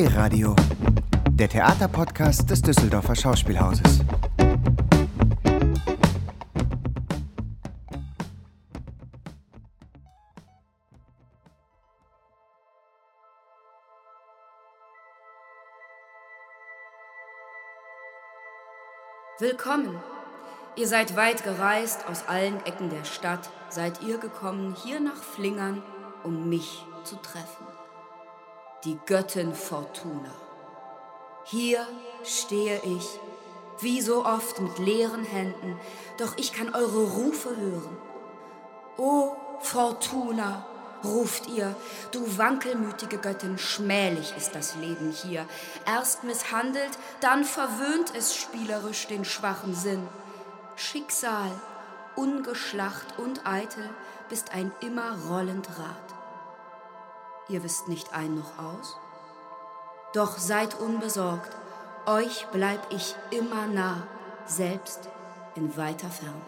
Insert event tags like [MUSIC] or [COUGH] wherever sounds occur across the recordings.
D-Radio, der Theaterpodcast des Düsseldorfer Schauspielhauses. Willkommen. Ihr seid weit gereist aus allen Ecken der Stadt, seid ihr gekommen hier nach Flingern, um mich zu treffen die Göttin Fortuna. Hier stehe ich, wie so oft mit leeren Händen, doch ich kann eure Rufe hören. O Fortuna, ruft ihr, du wankelmütige Göttin, schmählich ist das Leben hier. Erst misshandelt, dann verwöhnt es spielerisch den schwachen Sinn. Schicksal, ungeschlacht und eitel, bist ein immer rollend Rad. Ihr wisst nicht ein noch aus? Doch seid unbesorgt, euch bleib ich immer nah, selbst in weiter Ferne.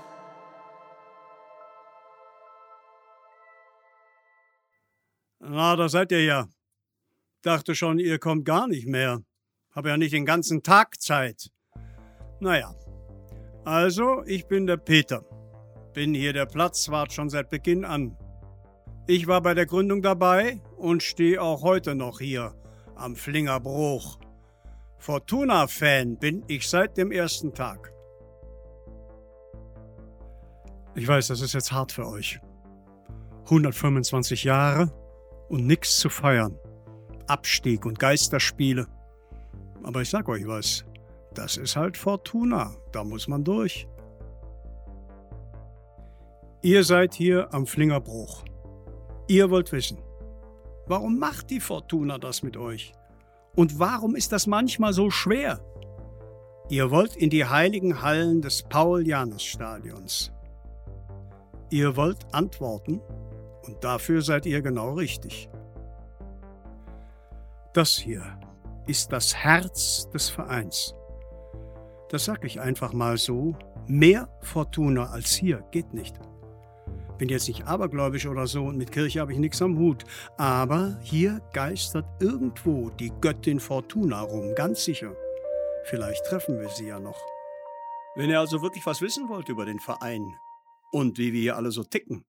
Na, da seid ihr ja. Dachte schon, ihr kommt gar nicht mehr. Hab ja nicht den ganzen Tag Zeit. Naja, also, ich bin der Peter. Bin hier der Platzwart schon seit Beginn an. Ich war bei der Gründung dabei und stehe auch heute noch hier am Flingerbruch. Fortuna-Fan bin ich seit dem ersten Tag. Ich weiß, das ist jetzt hart für euch. 125 Jahre und nichts zu feiern. Abstieg und Geisterspiele. Aber ich sag euch was, das ist halt Fortuna, da muss man durch. Ihr seid hier am Flingerbruch. Ihr wollt wissen, warum macht die Fortuna das mit euch? Und warum ist das manchmal so schwer? Ihr wollt in die heiligen Hallen des Paul-Janus-Stadions. Ihr wollt antworten und dafür seid ihr genau richtig. Das hier ist das Herz des Vereins. Das sag ich einfach mal so. Mehr Fortuna als hier geht nicht bin jetzt nicht abergläubisch oder so und mit Kirche habe ich nichts am Hut. Aber hier geistert irgendwo die Göttin Fortuna rum, ganz sicher. Vielleicht treffen wir sie ja noch. Wenn ihr also wirklich was wissen wollt über den Verein und wie wir hier alle so ticken,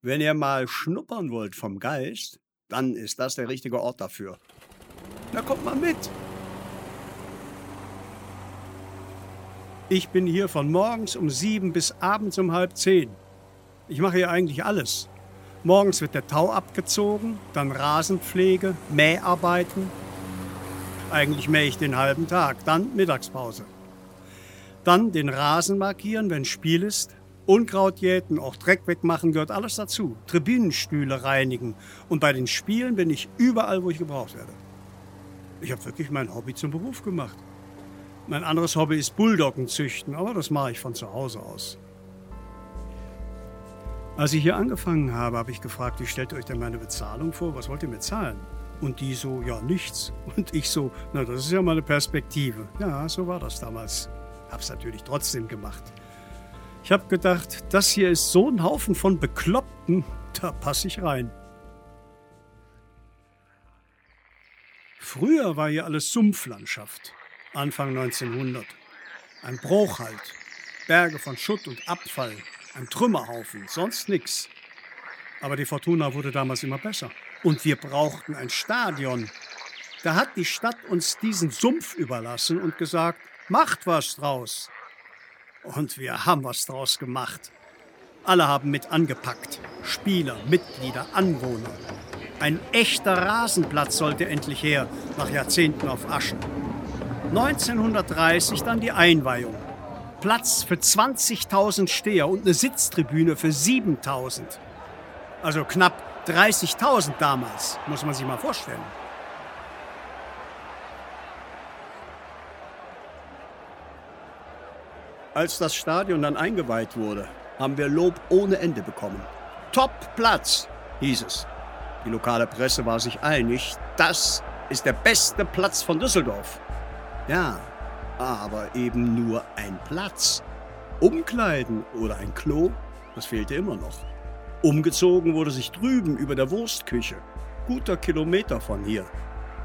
wenn ihr mal schnuppern wollt vom Geist, dann ist das der richtige Ort dafür. Na kommt mal mit. Ich bin hier von morgens um sieben bis abends um halb zehn. Ich mache hier eigentlich alles. Morgens wird der Tau abgezogen, dann Rasenpflege, Mäharbeiten. Eigentlich mähe ich den halben Tag, dann Mittagspause. Dann den Rasen markieren, wenn Spiel ist. Unkraut jäten, auch Dreck wegmachen gehört alles dazu. Tribünenstühle reinigen. Und bei den Spielen bin ich überall, wo ich gebraucht werde. Ich habe wirklich mein Hobby zum Beruf gemacht. Mein anderes Hobby ist Bulldoggen züchten, aber das mache ich von zu Hause aus. Als ich hier angefangen habe, habe ich gefragt, wie stellt ihr euch denn meine Bezahlung vor? Was wollt ihr mir zahlen? Und die so, ja, nichts. Und ich so, na, das ist ja mal eine Perspektive. Ja, so war das damals. Hab's natürlich trotzdem gemacht. Ich habe gedacht, das hier ist so ein Haufen von Bekloppten, da passe ich rein. Früher war hier alles Sumpflandschaft, Anfang 1900. Ein Bruch halt, Berge von Schutt und Abfall, ein Trümmerhaufen, sonst nichts. Aber die Fortuna wurde damals immer besser. Und wir brauchten ein Stadion. Da hat die Stadt uns diesen Sumpf überlassen und gesagt, macht was draus. Und wir haben was draus gemacht. Alle haben mit angepackt. Spieler, Mitglieder, Anwohner. Ein echter Rasenplatz sollte endlich her, nach Jahrzehnten auf Aschen. 1930 dann die Einweihung. Platz für 20.000 Steher und eine Sitztribüne für 7.000. Also knapp 30.000 damals, muss man sich mal vorstellen. Als das Stadion dann eingeweiht wurde, haben wir Lob ohne Ende bekommen. Top Platz, hieß es. Die lokale Presse war sich einig, das ist der beste Platz von Düsseldorf. Ja, aber eben nur ein Platz. Umkleiden oder ein Klo, das fehlte immer noch. Umgezogen wurde sich drüben über der Wurstküche, guter Kilometer von hier.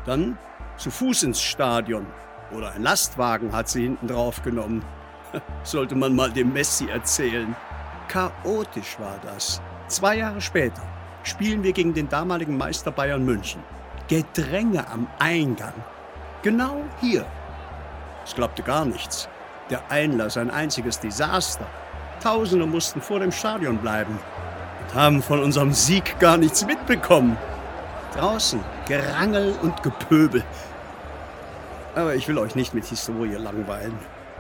Dann Zu Fuß ins Stadion. Oder ein Lastwagen hat sie hinten drauf genommen. [LAUGHS] Sollte man mal dem Messi erzählen. Chaotisch war das. Zwei Jahre später spielen wir gegen den damaligen Meister Bayern München. Gedränge am Eingang. Genau hier. Es glaubte gar nichts. Der Einlass ein einziges Desaster. Tausende mussten vor dem Stadion bleiben und haben von unserem Sieg gar nichts mitbekommen. Draußen Gerangel und Gepöbel. Aber ich will euch nicht mit Historie langweilen.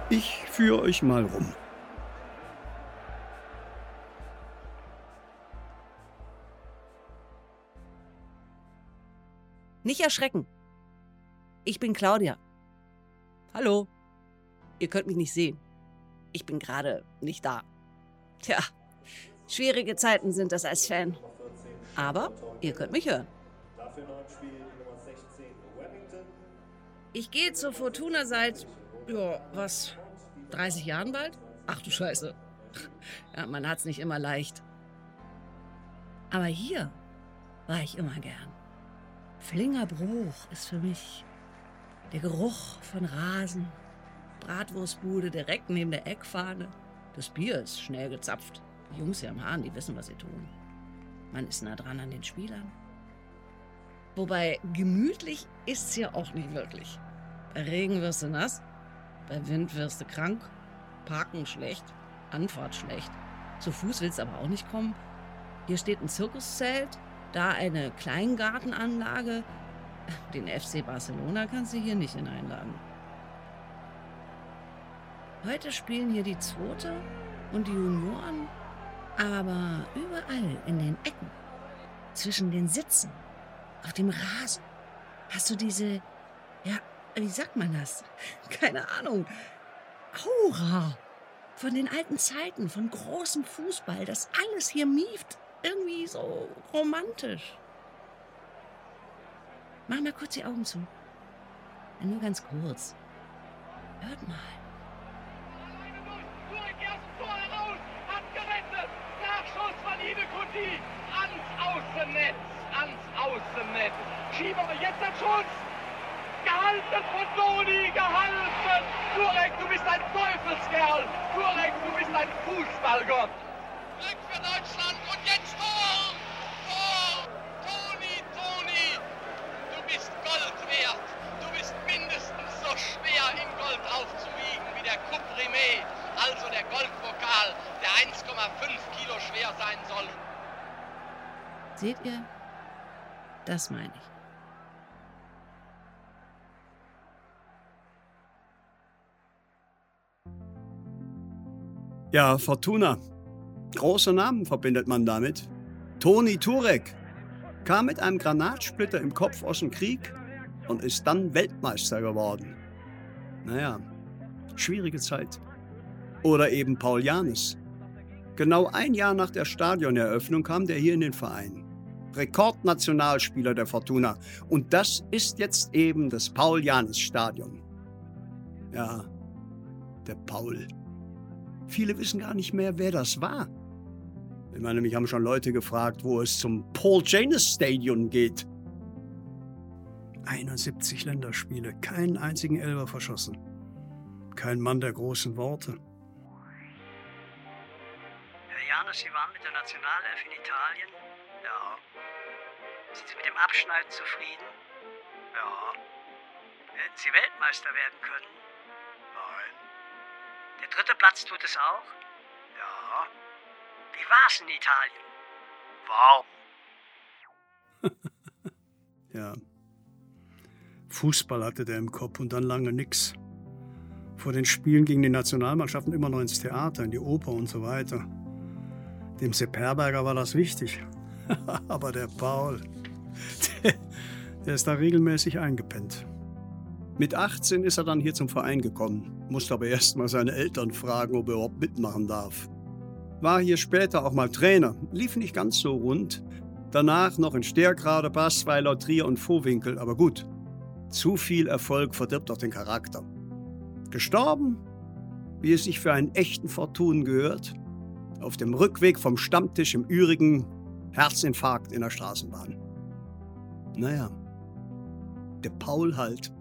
Ich führe euch mal rum. Nicht erschrecken. Ich bin Claudia. Hallo. Ihr könnt mich nicht sehen. Ich bin gerade nicht da. Tja, schwierige Zeiten sind das als Fan. Aber ihr könnt mich hören. Ich gehe zur Fortuna seit, ja, was, 30 Jahren bald? Ach du Scheiße. Ja, man hat's nicht immer leicht. Aber hier war ich immer gern. Flingerbruch ist für mich der Geruch von Rasen, Bratwurstbude direkt neben der Eckfahne. Das Bier ist schnell gezapft. Die Jungs hier am Hahn, die wissen, was sie tun. Man ist nah dran an den Spielern. Wobei gemütlich ist's ja auch nicht wirklich. Bei Regen wirst du nass, bei Wind wirst du krank, Parken schlecht, Anfahrt schlecht. Zu Fuß willst du aber auch nicht kommen. Hier steht ein Zirkuszelt, da eine Kleingartenanlage. Den FC Barcelona kannst du hier nicht hineinladen. Heute spielen hier die Zweite und die Junioren, aber überall in den Ecken, zwischen den Sitzen, auf dem Rasen, hast du diese, ja, wie sagt man das? [LAUGHS] Keine Ahnung. Aura von den alten Zeiten, von großem Fußball, das alles hier mieft irgendwie so romantisch. Mach mal kurz die Augen zu. Nur ganz kurz. Hört mal. Ans Außennetz, ans Außennetz. Schieber jetzt der Schuss. Gehalten von Doni, gehalten. Turek, du bist ein Teufelskerl. Turek, du bist ein Fußballgott. Glück für Deutschland und jetzt Tor! Tor! Toni, Toni! Du bist Gold wert. Du bist mindestens so schwer in Gold aufzuwiegen wie der Couprimé, also der Goldvokal, der 1,5 Kilo schwer sein soll. Seht ihr? Das meine ich. Ja, Fortuna. Große Namen verbindet man damit. Toni Turek kam mit einem Granatsplitter im Kopf aus dem Krieg und ist dann Weltmeister geworden. Naja, schwierige Zeit. Oder eben Paul Janis. Genau ein Jahr nach der Stadioneröffnung kam der hier in den Verein. Rekordnationalspieler der Fortuna. Und das ist jetzt eben das Paul-Janis-Stadion. Ja, der Paul. Viele wissen gar nicht mehr, wer das war. Ich meine, mich haben schon Leute gefragt, wo es zum Paul Janus Stadion geht. 71 Länderspiele, keinen einzigen Elber verschossen. Kein Mann der großen Worte. Janus, Sie waren mit der Nationalelf in Italien? Ja. Sind Sie mit dem Abschneiden zufrieden? Ja. Hätten Sie Weltmeister werden können? Nein. Der dritte Platz tut es auch? Ja. Wie war's in Italien? Warm. [LAUGHS] Ja. Fußball hatte der im Kopf und dann lange nix. Vor den Spielen gingen die Nationalmannschaften immer noch ins Theater, in die Oper und so weiter. Dem Sepp Herberger war das wichtig. [LAUGHS] Aber der Paul, der, ist da regelmäßig eingepennt. Mit 18 ist er dann hier zum Verein gekommen, musste aber erst mal seine Eltern fragen, ob er überhaupt mitmachen darf. War hier später auch mal Trainer, lief nicht ganz so rund. Danach noch in Sterkrade, Basweiler, Trier und Vohwinkel, aber gut. Zu viel Erfolg verdirbt doch den Charakter. Gestorben, wie es sich für einen echten Fortun gehört, auf dem Rückweg vom Stammtisch im Ürigen Herzinfarkt in der Straßenbahn. Naja, Der Paul halt.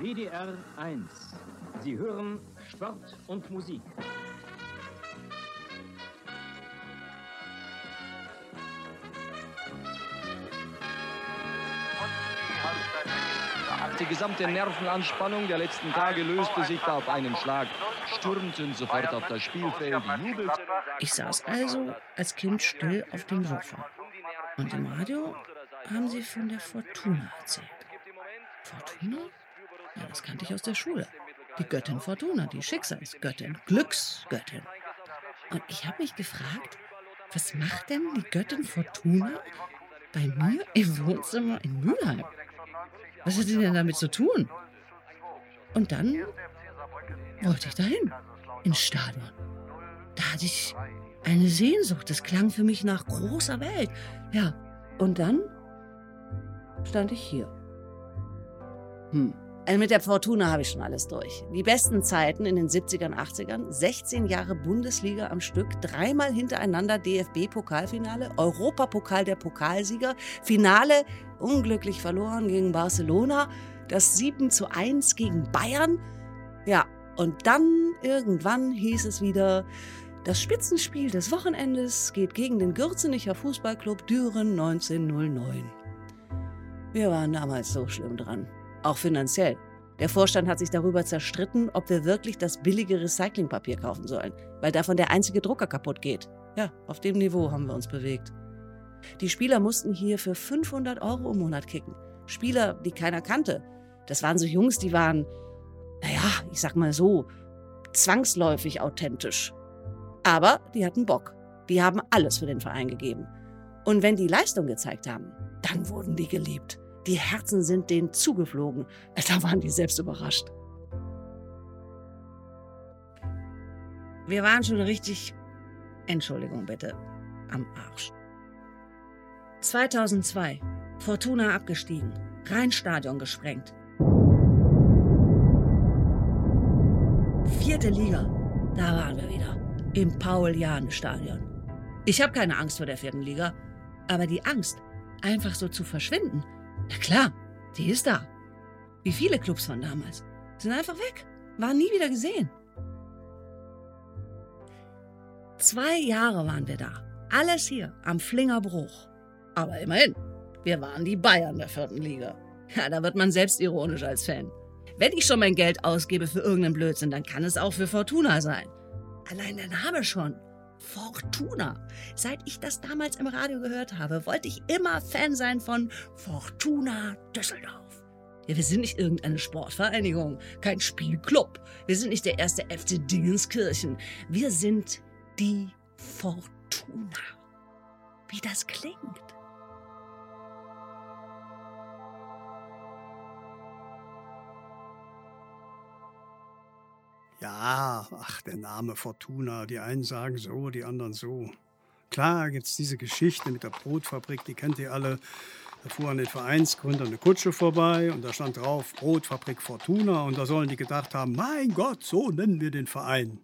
WDR 1. Sie hören Sport und Musik. Die gesamte Nervenanspannung der letzten Tage löste sich da auf einen Schlag. Stürmten sofort auf das Spielfeld, jubelten. Ich saß also als Kind still auf dem Sofa. Und im Radio haben sie von der Fortuna erzählt. Fortuna? Ja, das kannte ich aus der Schule. Die Göttin Fortuna, die Schicksalsgöttin, Glücksgöttin. Und ich habe mich gefragt, was macht denn die Göttin Fortuna bei mir im Wohnzimmer in Mülheim? Was hat sie denn damit zu tun? Und dann wollte ich dahin, ins Stadion. Da hatte ich eine Sehnsucht. Das klang für mich nach großer Welt. Ja, und dann stand ich hier. Hm. Also mit der Fortuna habe ich schon alles durch. Die besten Zeiten in den 70ern, 80ern, 16 Jahre Bundesliga am Stück, dreimal hintereinander DFB-Pokalfinale, Europapokal der Pokalsieger, Finale unglücklich verloren gegen Barcelona, das 7 zu 1 gegen Bayern. Ja, und dann irgendwann hieß es wieder, das Spitzenspiel des Wochenendes geht gegen den Gürzenicher Fußballclub Düren 1909. Wir waren damals so schlimm dran. Auch finanziell. Der Vorstand hat sich darüber zerstritten, ob wir wirklich das billige Recyclingpapier kaufen sollen, weil davon der einzige Drucker kaputt geht. Ja, auf dem Niveau haben wir uns bewegt. Die Spieler mussten hier für 500 Euro im Monat kicken. Spieler, die keiner kannte. Das waren so Jungs, die waren, naja, ich sag mal so, zwangsläufig authentisch. Aber die hatten Bock. Die haben alles für den Verein gegeben. Und wenn die Leistung gezeigt haben, dann wurden die geliebt. Die Herzen sind denen zugeflogen. [LAUGHS] Da waren die selbst überrascht. Wir waren schon richtig, Entschuldigung bitte, am Arsch. 2002, Fortuna abgestiegen, Rheinstadion gesprengt. Vierte Liga, da waren wir wieder, im Paul-Jahn-Stadion. Ich habe keine Angst vor der vierten Liga, aber die Angst, einfach so zu verschwinden, na klar, die ist da. Wie viele Clubs von damals. Sind einfach weg. Waren nie wieder gesehen. Zwei Jahre waren wir da. Alles hier am Flingerbruch. Aber immerhin, wir waren die Bayern der vierten Liga. Ja, da wird man selbstironisch als Fan. Wenn ich schon mein Geld ausgebe für irgendeinen Blödsinn, dann kann es auch für Fortuna sein. Allein der Name schon. Fortuna. Seit ich das damals im Radio gehört habe, wollte ich immer Fan sein von Fortuna Düsseldorf. Ja, wir sind nicht irgendeine Sportvereinigung, kein Spielclub. Wir sind nicht der erste FC Dingenskirchen. Wir sind die Fortuna. Wie das klingt. Ja, ach, der Name Fortuna. Die einen sagen so, die anderen so. Klar gibt's diese Geschichte mit der Brotfabrik, die kennt ihr alle. Da fuhr an den Vereinsgründer eine Kutsche vorbei und da stand drauf Brotfabrik Fortuna und da sollen die gedacht haben, mein Gott, so nennen wir den Verein.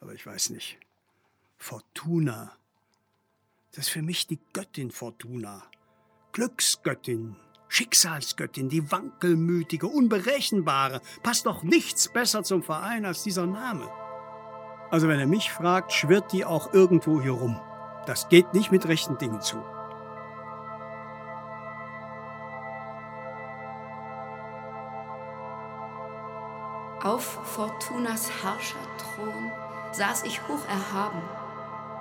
Aber ich weiß nicht. Fortuna. Das ist für mich die Göttin Fortuna. Glücksgöttin, Schicksalsgöttin, die wankelmütige, unberechenbare. Passt doch nichts besser zum Verein als dieser Name. Also wenn er mich fragt, schwirrt die auch irgendwo hier rum. Das geht nicht mit rechten Dingen zu. Auf Fortunas Herrscherthron saß ich hoch erhaben,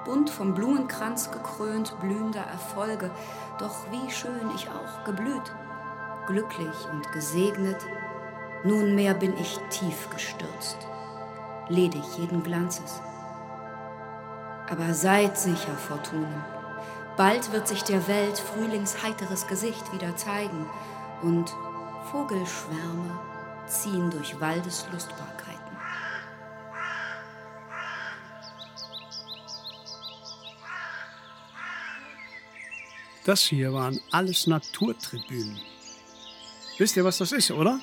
bunt vom Blumenkranz gekrönt blühender Erfolge, doch wie schön ich auch geblüht, glücklich und gesegnet, nunmehr bin ich tief gestürzt, ledig jeden Glanzes. Aber seid sicher, Fortunen, bald wird sich der Welt frühlingsheiteres Gesicht wieder zeigen und Vogelschwärme ziehen durch Waldeslustbarkeiten. Das hier waren alles Naturtribünen. Wisst ihr, was das ist, oder?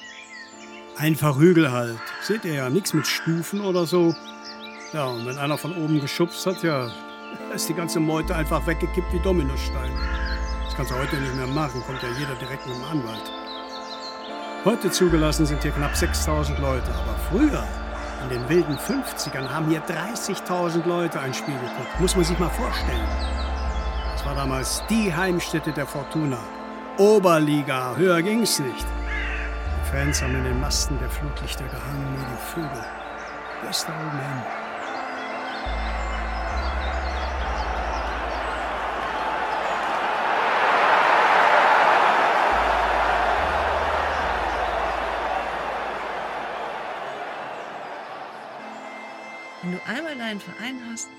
Einfach Hügel halt. Seht ihr ja, nichts mit Stufen oder so. Ja, und wenn einer von oben geschubst hat, ja, ist die ganze Meute einfach weggekippt wie Dominosteine. Das kannst du heute nicht mehr machen, kommt ja jeder direkt mit dem Anwalt. Heute zugelassen sind hier knapp 6000 Leute, aber früher, in den wilden 50ern, haben hier 30.000 Leute ein Spiel geguckt. Muss man sich mal vorstellen. Das war damals die Heimstätte der Fortuna. Oberliga, höher ging's nicht. Die Fans haben in den Masten der Flutlichter gehangen, wie die Vögel. Bis da oben hin. Wenn du einmal deinen Verein hast,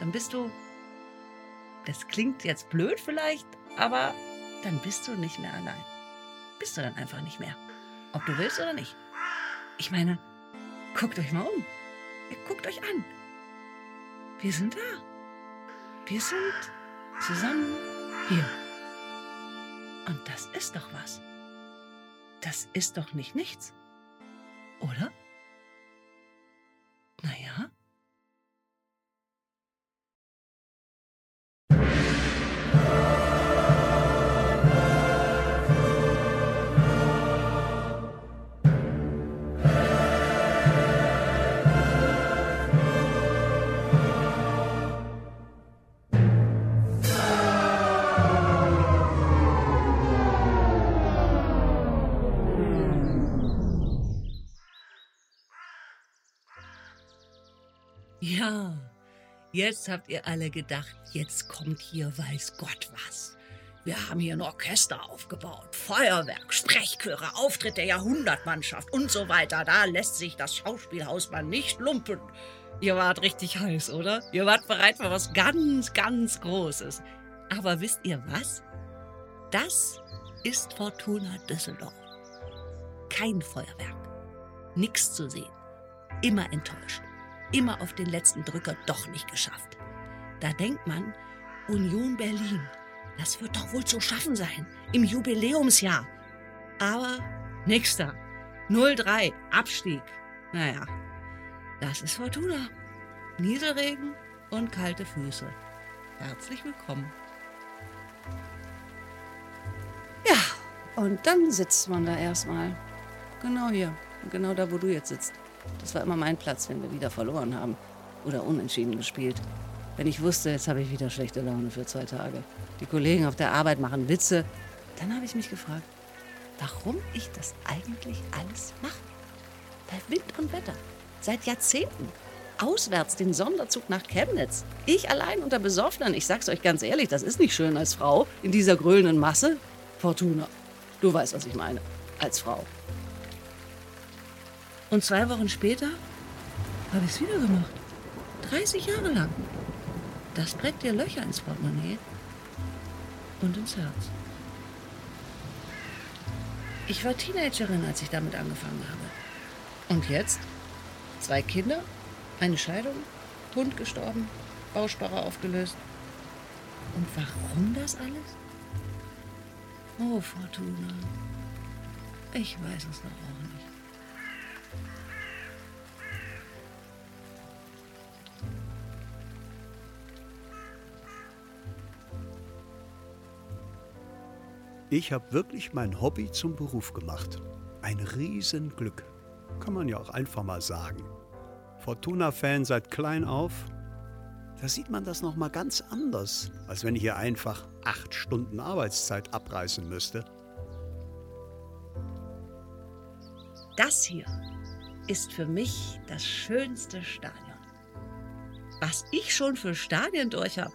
dann bist du. Das klingt jetzt blöd vielleicht, aber dann bist du nicht mehr allein. Bist du dann einfach nicht mehr. Ob du willst oder nicht. Ich meine, guckt euch mal um. Guckt euch an. Wir sind da. Wir sind zusammen hier. Und das ist doch was. Das ist doch nicht nichts. Oder? Jetzt habt ihr alle gedacht, jetzt kommt hier weiß Gott was. Wir haben hier ein Orchester aufgebaut, Feuerwerk, Sprechchöre, Auftritt der Jahrhundertmannschaft und so weiter. Da lässt sich das Schauspielhaus mal nicht lumpen. Ihr wart richtig heiß, oder? Ihr wart bereit für was ganz, ganz Großes. Aber wisst ihr was? Das ist Fortuna Düsseldorf. Kein Feuerwerk. Nix zu sehen. Immer enttäuscht immer auf den letzten Drücker doch nicht geschafft. Da denkt man, Union Berlin, das wird doch wohl zu schaffen sein, im Jubiläumsjahr. Aber da. 03, Abstieg. Naja, das ist Fortuna. Nieselregen und kalte Füße. Herzlich willkommen. Ja, und dann sitzt man da erstmal. Genau hier. Genau da, wo du jetzt sitzt. Das war immer mein Platz, wenn wir wieder verloren haben oder unentschieden gespielt. Wenn ich wusste, jetzt habe ich wieder schlechte Laune für zwei Tage. Die Kollegen auf der Arbeit machen Witze. Dann habe ich mich gefragt, warum ich das eigentlich alles mache. Bei Wind und Wetter. Seit Jahrzehnten. Auswärts den Sonderzug nach Chemnitz. Ich allein unter Besoffenen. Ich sag's euch ganz ehrlich, das ist nicht schön als Frau in dieser grölenden Masse. Fortuna, du weißt, was ich meine. Als Frau. Und zwei Wochen später habe ich es wieder gemacht. 30 Jahre lang. Das prägt dir Löcher ins Portemonnaie und ins Herz. Ich war Teenagerin, als ich damit angefangen habe. Und jetzt? Zwei Kinder, eine Scheidung, Hund gestorben, Bausparer aufgelöst. Und warum das alles? Oh, Fortuna. Ich weiß es noch auch nicht. Ich habe wirklich mein Hobby zum Beruf gemacht. Ein Riesenglück. Kann man ja auch einfach mal sagen. Fortuna-Fan seit klein auf. Da sieht man das noch mal ganz anders, als wenn ich hier einfach acht Stunden Arbeitszeit abreißen müsste. Das hier ist für mich das schönste Stadion. Was ich schon für Stadien durch habe.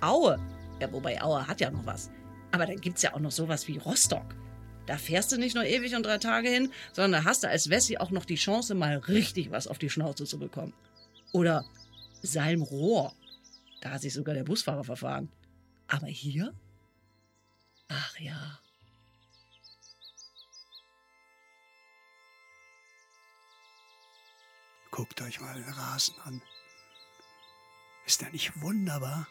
Aue. Ja, wobei Aue hat ja noch was. Aber dann gibt es ja auch noch sowas wie Rostock. Da fährst du nicht nur ewig und drei Tage hin, sondern da hast du als Wessi auch noch die Chance, mal richtig was auf die Schnauze zu bekommen. Oder Salmrohr. Da hat sich sogar der Busfahrer verfahren. Aber hier? Ach ja. Guckt euch mal den Rasen an. Ist der nicht wunderbar?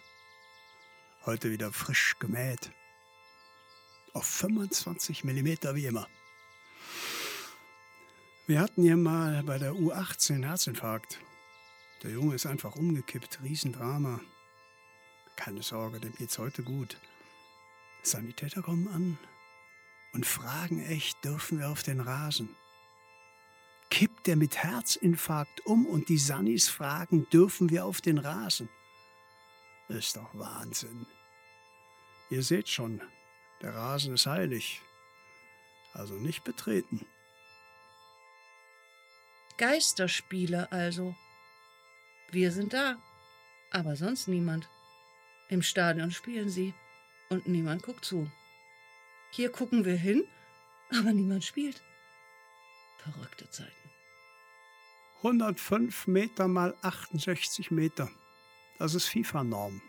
Heute wieder frisch gemäht. Auf 25 mm wie immer. Wir hatten hier mal bei der U18 Herzinfarkt. Der Junge ist einfach umgekippt, Riesendrama. Keine Sorge, dem geht's heute gut. Sanitäter kommen an und fragen echt, dürfen wir auf den Rasen? Kippt der mit Herzinfarkt um und die Sannis fragen, dürfen wir auf den Rasen? Ist doch Wahnsinn. Ihr seht schon, der Rasen ist heilig. Also nicht betreten. Geisterspiele also. Wir sind da, aber sonst niemand. Im Stadion spielen sie und niemand guckt zu. Hier gucken wir hin, aber niemand spielt. Verrückte Zeiten. 105 Meter mal 68 Meter. Das ist FIFA-Norm.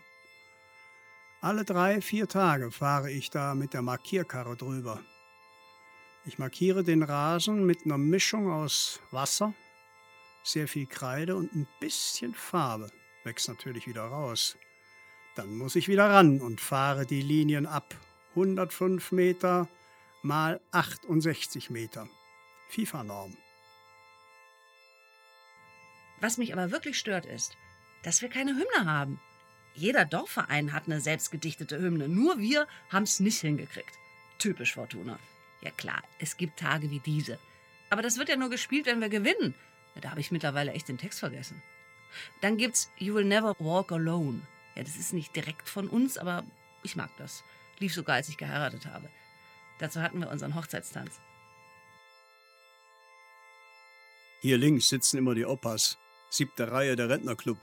Alle drei, vier Tage fahre ich da mit der Markierkarre drüber. Ich markiere den Rasen mit einer Mischung aus Wasser, sehr viel Kreide und ein bisschen Farbe. Wächst natürlich wieder raus. Dann muss ich wieder ran und fahre die Linien ab. 105 Meter mal 68 Meter. FIFA-Norm. Was mich aber wirklich stört ist, dass wir keine Hymne haben. Jeder Dorfverein hat eine selbstgedichtete Hymne, nur wir haben es nicht hingekriegt. Typisch Fortuna. Ja klar, es gibt Tage wie diese. Aber das wird ja nur gespielt, wenn wir gewinnen. Da habe ich mittlerweile echt den Text vergessen. Dann gibt's You Will Never Walk Alone. Ja, das ist nicht direkt von uns, aber ich mag das. Lief sogar, als ich geheiratet habe. Dazu hatten wir unseren Hochzeitstanz. Hier links sitzen immer die Opas. Siebte Reihe der Rentnerclub.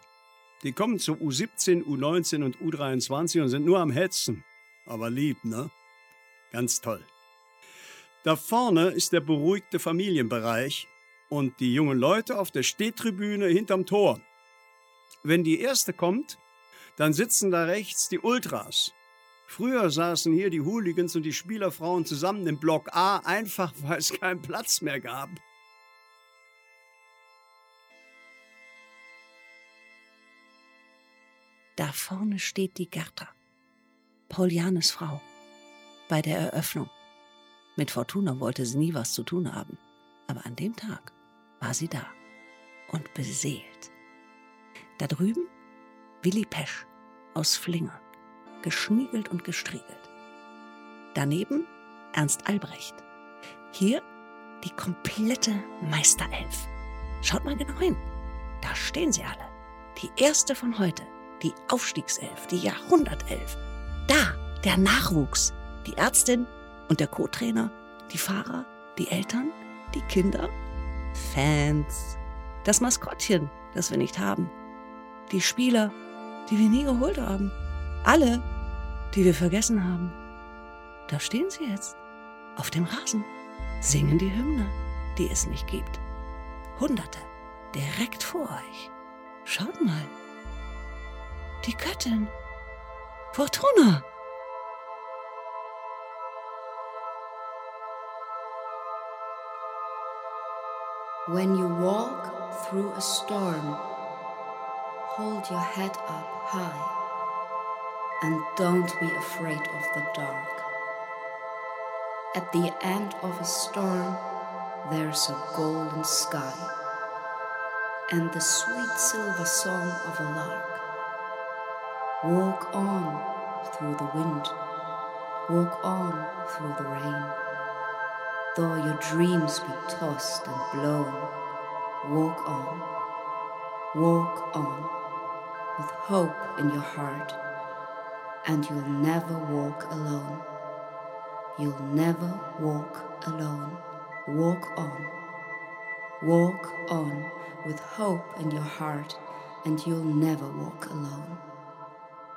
Die kommen zu U17, U19 und U23 und sind nur am Hetzen. Aber lieb, ne? Ganz toll. Da vorne ist der beruhigte Familienbereich und die jungen Leute auf der Stehtribüne hinterm Tor. Wenn die erste kommt, dann sitzen da rechts die Ultras. Früher saßen hier die Hooligans und die Spielerfrauen zusammen im Block A, einfach [LAUGHS] weil es keinen Platz mehr gab. Da vorne steht die Gerda, Paulianes Frau, bei der Eröffnung. Mit Fortuna wollte sie nie was zu tun haben, aber an dem Tag war sie da und beseelt. Da drüben Willi Pesch aus Flingern, geschniegelt und gestriegelt. Daneben Ernst Albrecht. Hier die komplette Meisterelf. Schaut mal genau hin. Da stehen sie alle. Die erste von heute, die Aufstiegself, die Jahrhundertelf. Da der Nachwuchs, die Ärztin und der Co-Trainer, die Fahrer, die Eltern, die Kinder, Fans, das Maskottchen, das wir nicht haben, die Spieler, die wir nie geholt haben, alle, die wir vergessen haben. Da stehen sie jetzt, auf dem Rasen, singen die Hymne, die es nicht gibt. Hunderte, direkt vor euch. Schaut mal. Die Göttin. Fortuna. When you walk through a storm, hold your head up high and don't be afraid of the dark. At the end of a storm, there's a golden sky and the sweet silver song of a lark. Walk on through the wind, walk on through the rain. Though your dreams be tossed and blown, walk on, walk on with hope in your heart, and you'll never walk alone. You'll never walk alone. Walk on, walk on with hope in your heart, and you'll never walk alone.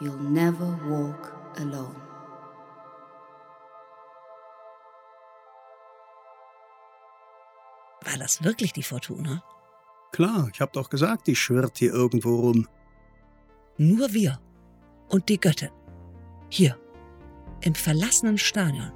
You'll never walk alone. War das wirklich die Fortuna? Klar, ich hab doch gesagt, die schwirrt hier irgendwo rum. Nur wir und die Göttin. Hier, im verlassenen Stadion.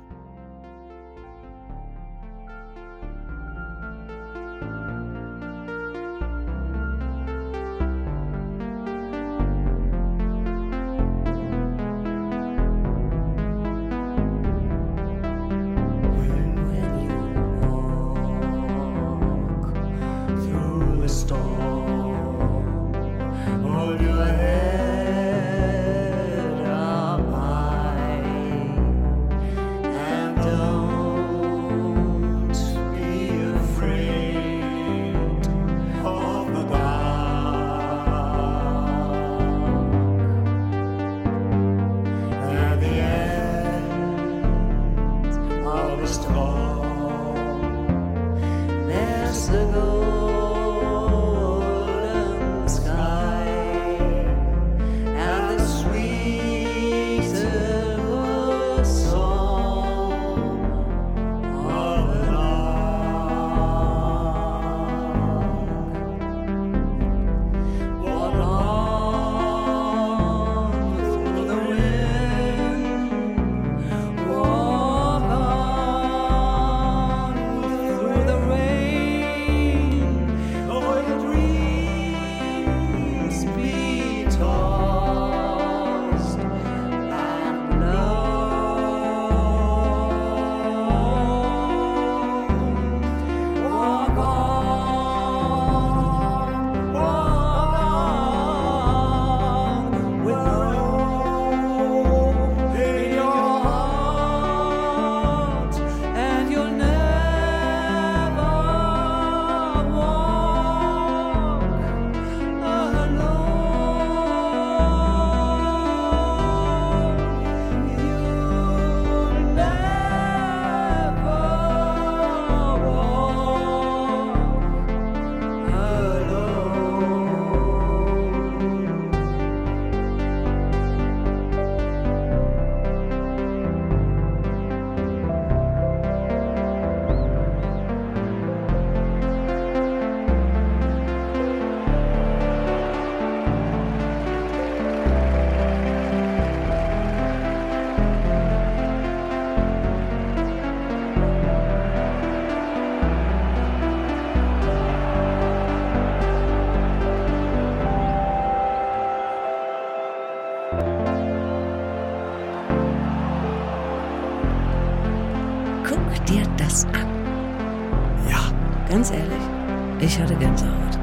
Ich hatte Gänsehaut.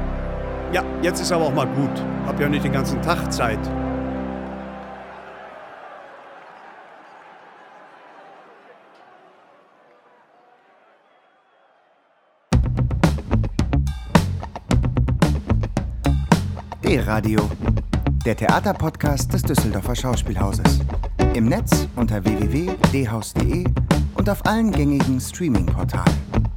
Ja, jetzt ist aber auch mal gut. Hab ja nicht den ganzen Tag Zeit. D-Radio, der Theaterpodcast des Düsseldorfer Schauspielhauses. Im Netz unter www.dhaus.de und auf allen gängigen Streaming-Portalen.